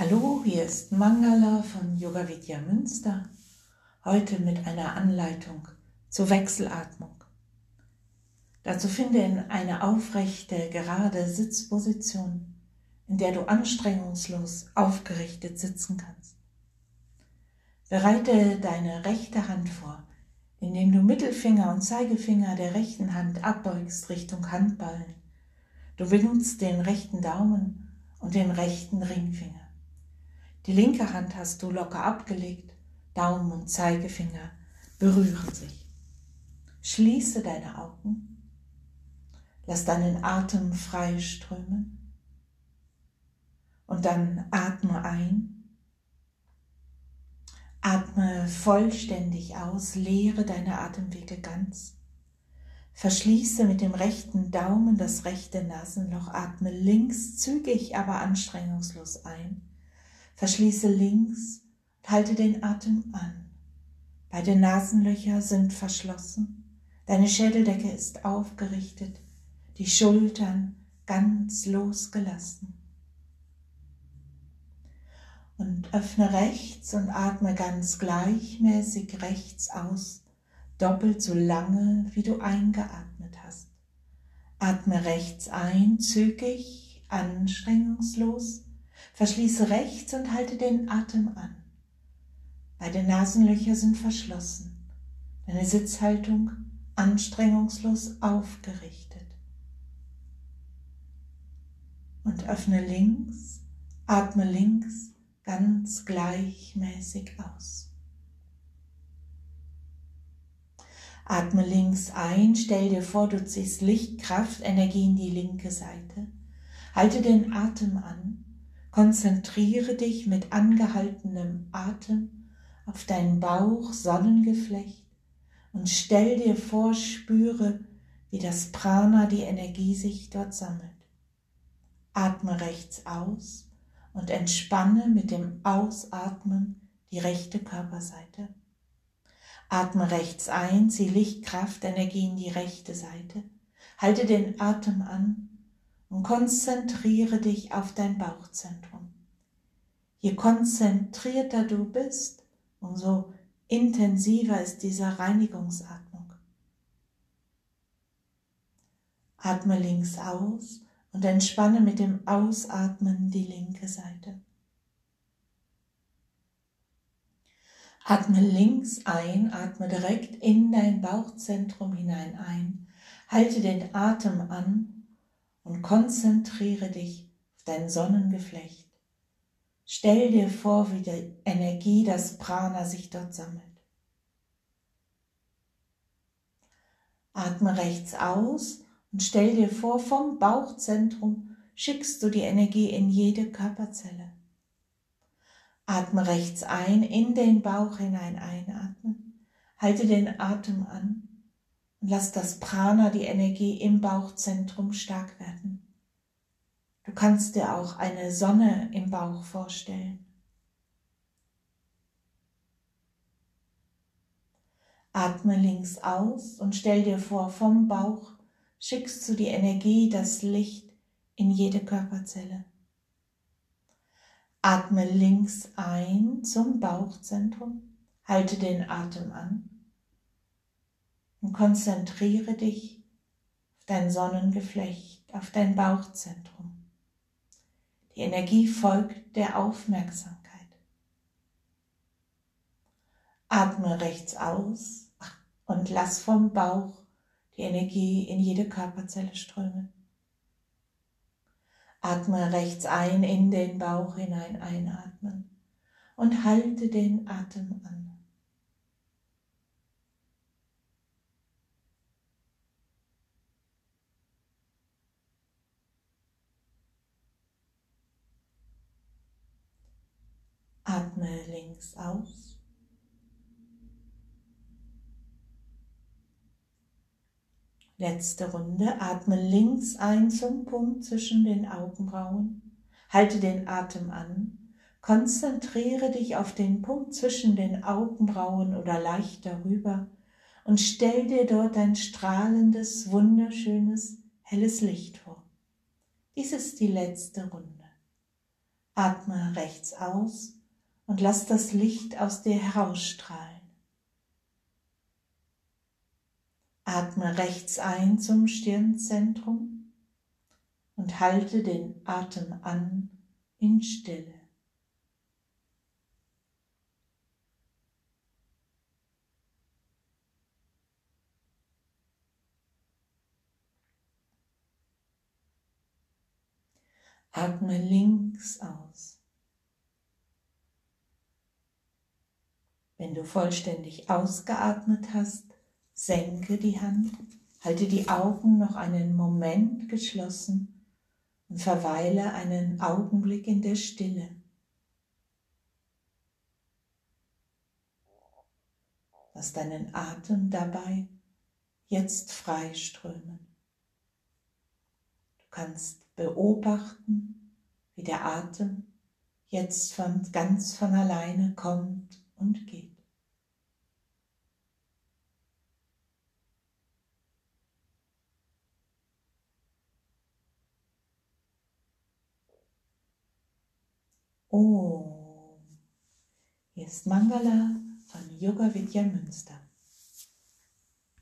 Hallo, hier ist Mangala von Yoga Vidya Münster. Heute mit einer Anleitung zur Wechselatmung. Dazu finde in eine aufrechte, gerade Sitzposition, in der du anstrengungslos aufgerichtet sitzen kannst. Bereite deine rechte Hand vor, indem du Mittelfinger und Zeigefinger der rechten Hand abbeugst Richtung Handballen. Du benutzt den rechten Daumen und den rechten Ringfinger. Die linke Hand hast du locker abgelegt, Daumen und Zeigefinger berühren sich. Schließe deine Augen, lass deinen Atem frei strömen. Und dann atme ein, atme vollständig aus, leere deine Atemwege ganz. Verschließe mit dem rechten Daumen das rechte Nasenloch, atme links zügig, aber anstrengungslos ein Verschließe links und halte den Atem an. Beide Nasenlöcher sind verschlossen. Deine Schädeldecke ist aufgerichtet. Die Schultern ganz losgelassen. Und öffne rechts und atme ganz gleichmäßig rechts aus, doppelt so lange, wie du eingeatmet hast. Atme rechts ein, zügig, anstrengungslos Verschließe rechts und halte den Atem an. Beide Nasenlöcher sind verschlossen. Deine Sitzhaltung anstrengungslos aufgerichtet. Und öffne links, atme links ganz gleichmäßig aus. Atme links ein, stell dir vor, du ziehst Lichtkraft, Energie in die linke Seite. Halte den Atem an Konzentriere dich mit angehaltenem Atem auf deinen Bauch, Sonnengeflecht und stell dir vor, spüre, wie das Prana, die Energie sich dort sammelt. Atme rechts aus und entspanne mit dem Ausatmen die rechte Körperseite. Atme rechts ein, zieh Lichtkraft, Energie in die rechte Seite. Halte den Atem an und konzentriere dich auf dein Bauchzentrum. Je konzentrierter du bist, umso intensiver ist diese Reinigungsatmung. Atme links aus und entspanne mit dem Ausatmen die linke Seite. Atme links ein, atme direkt in dein Bauchzentrum hinein ein. Halte den Atem an und konzentriere dich auf dein Sonnengeflecht. Stell dir vor, wie die Energie, das Prana sich dort sammelt. Atme rechts aus und stell dir vor, vom Bauchzentrum schickst du die Energie in jede Körperzelle. Atme rechts ein, in den Bauch hinein einatmen. Halte den Atem an und lass das Prana, die Energie im Bauchzentrum stark werden. Du kannst dir auch eine Sonne im Bauch vorstellen. Atme links aus und stell dir vor, vom Bauch schickst du die Energie, das Licht in jede Körperzelle. Atme links ein zum Bauchzentrum, halte den Atem an und konzentriere dich auf dein Sonnengeflecht, auf dein Bauchzentrum. Die Energie folgt der Aufmerksamkeit. Atme rechts aus und lass vom Bauch die Energie in jede Körperzelle strömen. Atme rechts ein in den Bauch hinein einatmen und halte den Atem an. Atme links aus. Letzte Runde. Atme links ein zum Punkt zwischen den Augenbrauen. Halte den Atem an. Konzentriere dich auf den Punkt zwischen den Augenbrauen oder leicht darüber und stell dir dort ein strahlendes, wunderschönes, helles Licht vor. Dies ist die letzte Runde. Atme rechts aus und lass das Licht aus dir herausstrahlen. Atme rechts ein zum Stirnzentrum und halte den Atem an in Stille. Atme links aus. Wenn du vollständig ausgeatmet hast, senke die Hand, halte die Augen noch einen Moment geschlossen und verweile einen Augenblick in der Stille. Lass deinen Atem dabei jetzt freiströmen. Du kannst beobachten, wie der Atem jetzt von, ganz von alleine kommt und geht. Oh, hier ist Mangala von Yoga Vidya Münster.